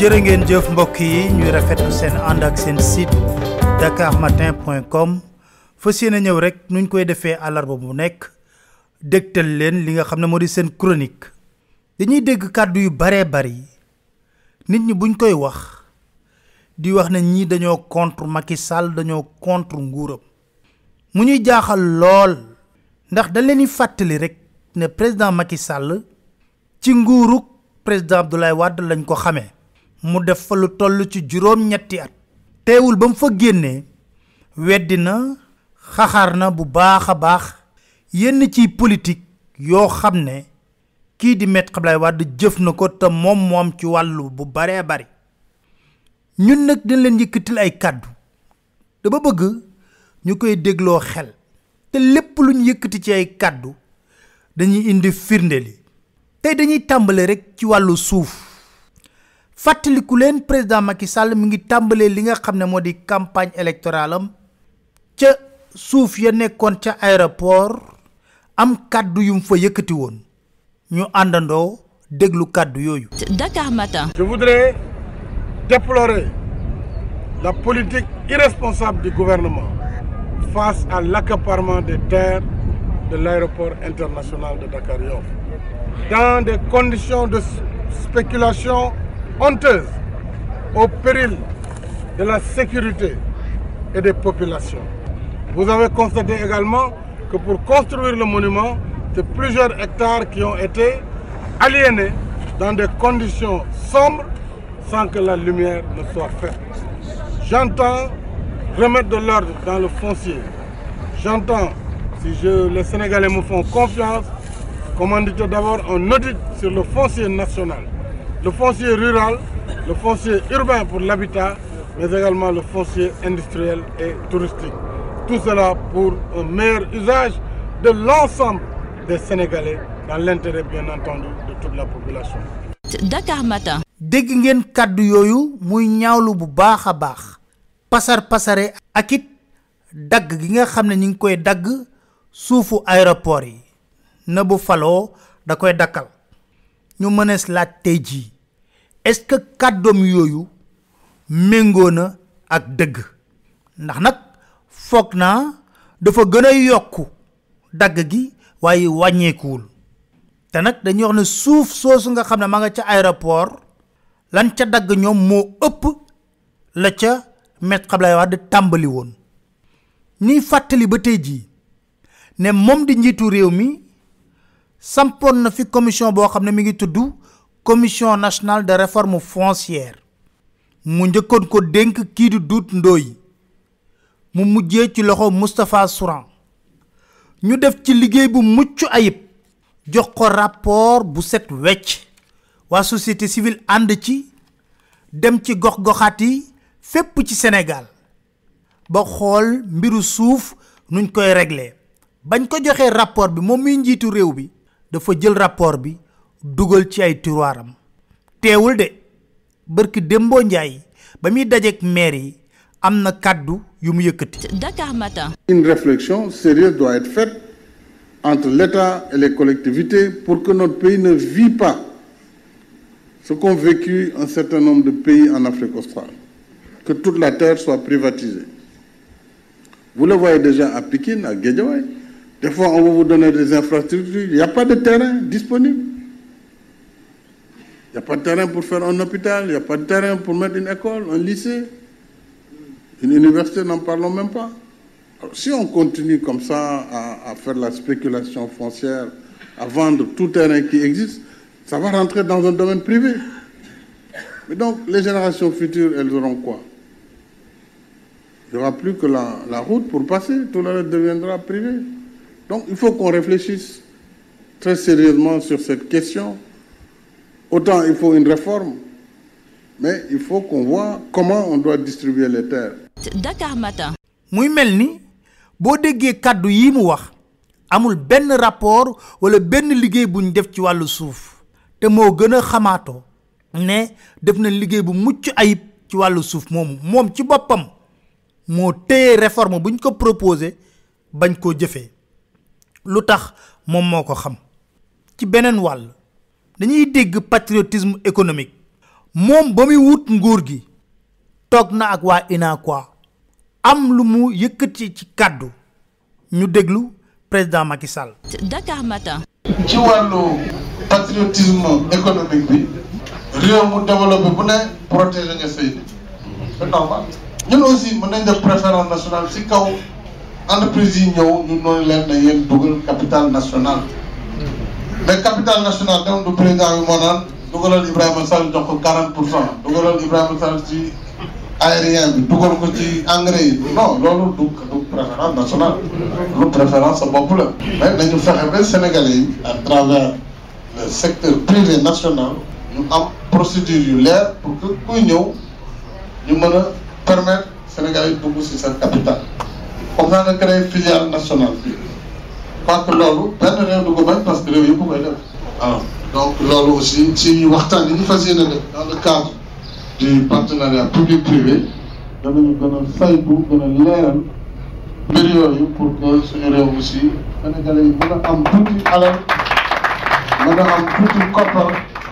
jërë ngeen jëf mbokk yi ñuy rafetlu seen ànd ak seen site dakarmatin.com fas yéene ñëw rek nuñ koy defee àllarba bu nekk dégtal leen li nga xam ne moo di seen chronique. Dañuy dégg kàddu yu baree bari nit ñi buñ koy wax di wax ne ñii dañoo contre Macky dañoo contre nguuram. Mu ñuy jaaxal lool ndax dañ leen fàttali rek ne président Macky Sall ci nguuruk président Abdoulaye Wade lañ ko xamee mu def fa lu toll ci juróom ñetti at. Teewul ba mu fa génnee weddi na xaxar na bu baax a baax yenn ciy politique yoo xam ne kii di Maître Abdoulaye Wade jëf na ko te moom moom ci wàllu bu baree bari. Ñun nag dañ leen yëkkatil ay kàddu. Dama bëgg ñu koy dégloo xel. Te lépp lu ñu yëkkati ci ay kàddu dañuy indi firnde li. Tey dañuy tàmbale rek ci wàllu suuf. Fàttaliku leen président Macky Sall mi ngi tàmbalee li nga xam ne moo di campagne électorale am ca suuf ya nekkoon ca aéroport am kàddu yu mu fa yëkkati woon ñu àndandoo déglu kàddu yooyu. Dakar Matin. Je voudrais déplorer la politique irresponsable du gouvernement face à l'accaparement des terres de l'aéroport international de Dakar Yoff dans des conditions de spéculation honteuse au péril de la sécurité et des populations. Vous avez constaté également que pour construire le monument, c'est plusieurs hectares qui ont été aliénés dans des conditions sombres sans que la lumière ne soit faite. J'entends remettre de l'ordre dans le foncier. J'entends, si je, les Sénégalais me font confiance, commanditer d'abord un audit sur le foncier national, le foncier rural, le foncier urbain pour l'habitat, mais également le foncier industriel et touristique. Tout cela pour un meilleur usage de l'ensemble des Sénégalais dans l'intérêt bien entendu de toute la population. Dakar Matin. dégg ngeen kàddu yooyu muy ñaawlu bu baax a baax pasar pasare ak it dagg gi nga xam ne ñu ngi koy dagg suufu aéroport yi na bu faloo da koy dakkal ñu mënees laaj tey jii est-ce que kàddoom yooyu méngoo na ak dëgg? Ndax nag foog naa dafa gën a yokku dagg gi waaye wàññeekuwul. Te nag dañuy wax ne suuf soosu nga xam ne ma nga ca aéroport lan ca dagg ñoom moo ëpp la ca Maître Abdoulaye Wade tàmbali woon. Ñuy fàttali ba tey jii ne moom di njiitu réew mi sampoon na fi commission commission nationale de réforme foncière. Mu ko dénk kii di ndóoy mu ci loxo Souran. Ñu rapport bu set société civile ànd ci. Dem ci Sénégal. Ba xool mbiru suuf nuñ koy régler. Bañ ko rapport bi dafa jël rapport bi dugal ci ay tiroiram teewul de bërki démboo njaay ba muy dajeek maire yi am na kàddu yu mu yëkkati Dakar Matin. Une réflexion sérieuse doit être faite entre l'État et les collectivités pour que notre pays ne vit pas ce qu'ont vécu un certain nombre de pays en Afrique australe, que toute la terre soit privatisée. Vous le voyez déjà à Pékin, à Guédiawaye. Des fois, on va vous donner des infrastructures, il n'y a pas de terrain disponible. Il n'y a pas de terrain pour faire un hôpital, il n'y a pas de terrain pour mettre une école, un lycée, une université, n'en parlons même pas. Alors, si on continue comme ça à, faire la spéculation foncière, à vendre tout terrain qui existe, ça va rentrer dans un domaine privé. Mais donc, les générations futures, elles auront quoi? Il n'y aura plus que la, la route pour passer, tout le reste deviendra privé. Donc, il faut qu'on réfléchisse très sérieusement sur cette question. Autant il faut une réforme, mais il faut qu'on voit comment on doit distribuer les terres. Dakar Matin. muy mel ni boo déggee kàddu yi mu wax amul benn rapport wala benn liggéey bu ñu def ci wàllu suuf te moo gën a xamaatoo ne def na liggéey bu mucc ayib ci wàllu suuf moomu moom ci boppam moo téye réforme bu ñu ko proposé bañ koo jëfee lu tax moom moo ko xam. ci beneen wàll dañuy dégg patriotisme économique. moom ba muy wut nguur gi toog na ak waa UNACOIS am lu mu yëkkati ci kàddu. ñu déglu président Macky Sall. Dakar Matin. ci wàllu patriotisme économique bi réew mu développé bu ne protéger nga say nit c'est normal. Ñun aussi mën nañ def préférence nationale ci kaw entreprise yi ñëw ñu noonu leen ne yéen dugal capital national. Mais capital national dem du président bi moo naan dugalal Ibrahima Sall jox ko 40 pour cent dugalal Ibrahima Sall ci aérien bi dugal ko ci engrais yi. Non loolu du du préférence nationale. Lu préférence sa bopp la. Mais nañu fexe ba Sénégalais yi à travers le secteur privé national ñu am procédure yu leer pour que kuy ñëw ñu mën a permettre Sénégalais yi dugg si seen capital comme naa nga créé filiale nationale bi. Parce que loolu benn réew du ko bañ parce que réew yëpp koy def. Waaw donc loolu aussi ci waxtaan yi ñu fas yéene def dans le cadre du partenariat public privé danañu gën a saytu gën a leeral mbir yooyu pour que suñu réew aussi Sénégalais yi mën a am tuuti alal mën a am tuuti koppar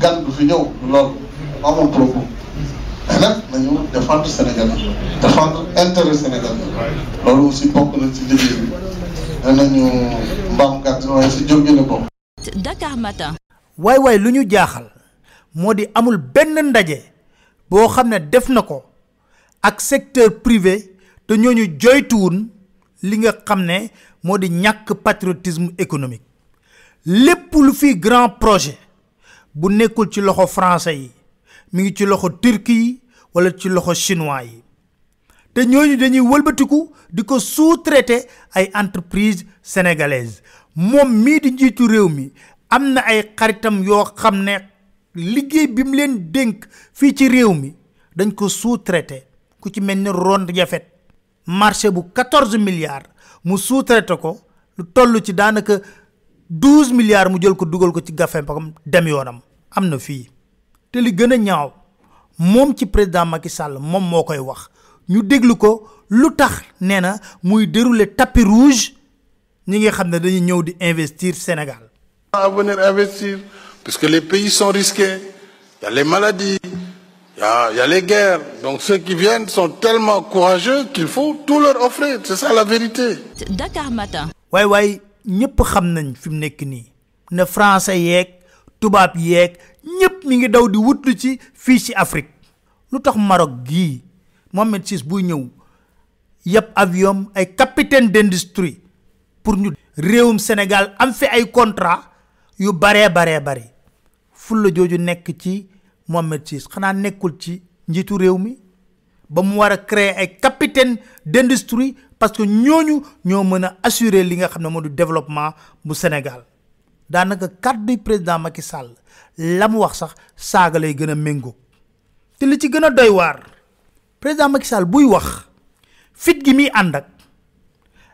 gan du fi ñëw loolu. Maa propos mais nag nañu défendre Sénégal. Défendre intérêt Sénégal. Loolu aussi bokk na ci liggéey bi. Danañu mbaam gàtt waaye si jóg la bokk. Dakar Matin. waay waay lu ñu jaaxal moo di amul benn ndaje boo xam ne def na ko ak secteur privé te ñooñu joytuwun li nga xam ne moo di ñàkk patriotisme économique. Lépp lu fi grand projet bu nekkul ci loxo français yi mi ngi ci loxo turki yi wala ci loxo chinois yi. Te ñooñu dañuy wëlbatiku di ko sous-traité ay entreprise sénégalaise moom mii di njiitu réew mi am na ay xaritam yoo xam ne liggéey bi mu leen dénk fii ci réew mi dañ ko sous-traité ku ci mel ni Ron Jafet marché bu 14 milliards mu sous-traité ko lu toll ci daanaka 12 milliards mu jël ko dugal ko ci gafe pam dem yoonam. Am na fii. Te li gën a ñaaw moom ci président Macky Sall moom moo koy wax. Ñu déglu ko lu tax nee na muy dérouler tapis rouge ñi nga xam ne dañuy ñëw di investir Sénégal. à venir investir puisque les pays sont risqués. Il y a les maladies il y a, il y a les guerres. Donc ceux qui viennent sont tellement courageux qu'il faut tout leur offrir. C'est ça la vérité. Dakar Matin. waay waay ñëpp xam nañ fi mu nekk nii. Ne français yeeg tubaab yeeg ñëpp mi ngi daw di wutlu ci fii ci Afrique. Lu tax Maroc gii Mohamed Sis buy ñëw yëpp avion ay capitaine d'industrie pour ñu réewum Sénégal am fi ay contrat yu baree baree fulla jooju nekk ci Mohamed Sis xanaa nekkul ci njiitu réew mi ba mu war a créer ay capitaine d'industrie parce que ñooñu ñoo mën a assurer li nga du développement bu Sénégal daanaka kàddu président Macky Sall la mu wax sax saaga lay gën a méngoo te li ci gën a doy waar président Macky Sall buy wax fit gi muy ànd ak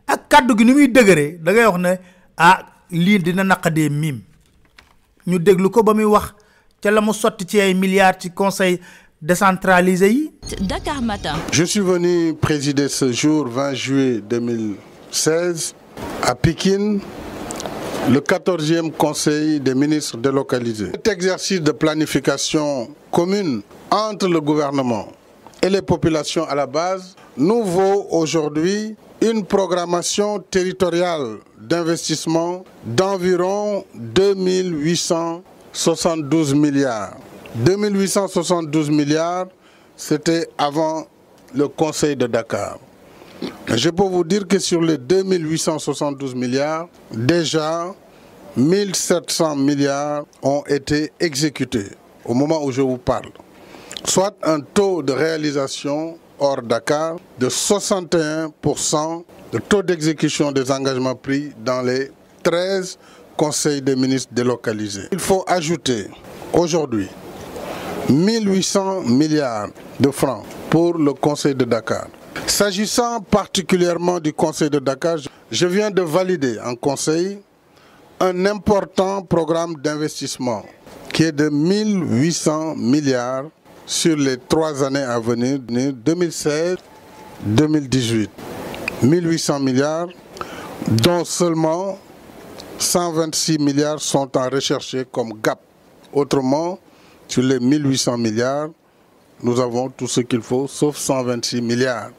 ak kàddu gi ni muy dëgëree da ngay wax ne ah lii dina naqadee miim ñu déglu ko ba muy wax ca la mu sotti ci ay milliards ci conseil décentralisé yi. Dakar Matin. Je suis venu présider ce jour 20 juillet 2016 à Pékin le 14e Conseil des ministres délocalisés. Cet exercice de planification commune entre le gouvernement et les populations à la base nous vaut aujourd'hui une programmation territoriale d'investissement d'environ 2872 milliards. 2872 milliards, c'était avant le Conseil de Dakar. Je peux vous dire que sur les 2872 milliards, déjà 1700 milliards ont été exécutés au moment où je vous parle, soit un taux de réalisation hors Dakar de 61% de taux d'exécution des engagements pris dans les 13 conseils des ministres délocalisés. Il faut ajouter aujourd'hui 1800 milliards de francs pour le Conseil de Dakar. S'agissant particulièrement du Conseil de Dakar, je viens de valider en Conseil un important programme d'investissement qui est de 1800 milliards sur les trois années à venir, 2016-2018. 1800 milliards, dont seulement 126 milliards sont en recherché comme gap. Autrement, sur les 1800 milliards, nous avons tout ce qu'il faut, sauf 126 milliards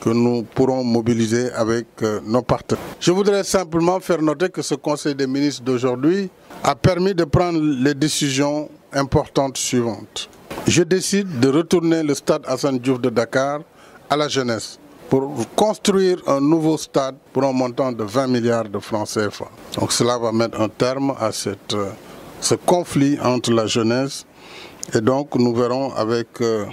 que nous pourrons mobiliser avec euh, nos partenaires. Je voudrais simplement faire noter que ce Conseil des ministres d'aujourd'hui a permis de prendre les décisions importantes suivantes. Je décide de retourner le stade Hassan Diouf de Dakar à la jeunesse pour construire un nouveau stade pour un montant de 20 milliards de francs CFA. Donc cela va mettre un terme à euh, ce conflit entre la jeunesse et donc nous verrons avec euh,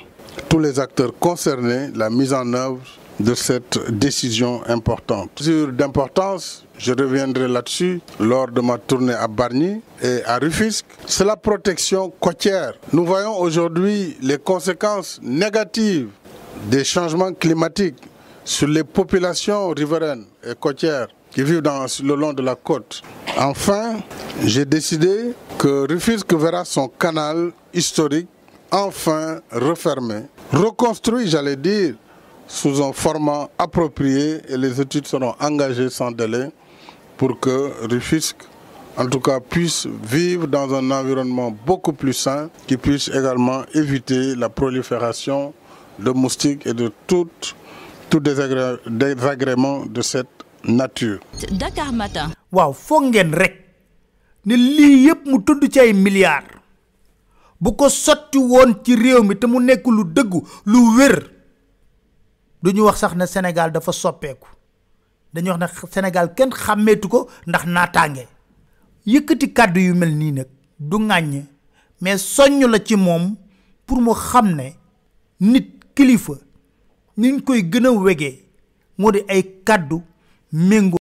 tous les acteurs concernés la mise en œuvre de cette décision importante. Sur d'importance, je reviendrai là-dessus lors de ma tournée à Bargny et à Rufisque. C'est la protection côtière. Nous voyons aujourd'hui les conséquences négatives des changements climatiques sur les populations riveraines et côtières qui vivent le long de la côte. Enfin, j'ai décidé que Rufisque verra son canal historique enfin refermé, reconstruit, j'allais dire, sous un format approprié et les études seront engagées sans délai pour que Rufisque, en tout cas, puisse vivre dans un environnement beaucoup plus sain, qui puisse également éviter la prolifération de moustiques et de tout, tout désagré- désagrément de cette nature. Dakar Matin. waaw foog ngeen rek ne lii yëpp mu tudd ci ay milliards bu ko sotti woon ci réew mi te mu nekk lu dëggu lu wér du ñu wax sax ne Sénégal dafa soppeeku. Dañuy wax ne Sénégal kenn xàmmeetu ko ndax naataange. Yëkkati kàddu yu mel nii nag du ŋàññ mais soññ la ci moom pour mu xam ne nit kilifa niñ koy gën a wegee moo di ay kàddu méngoo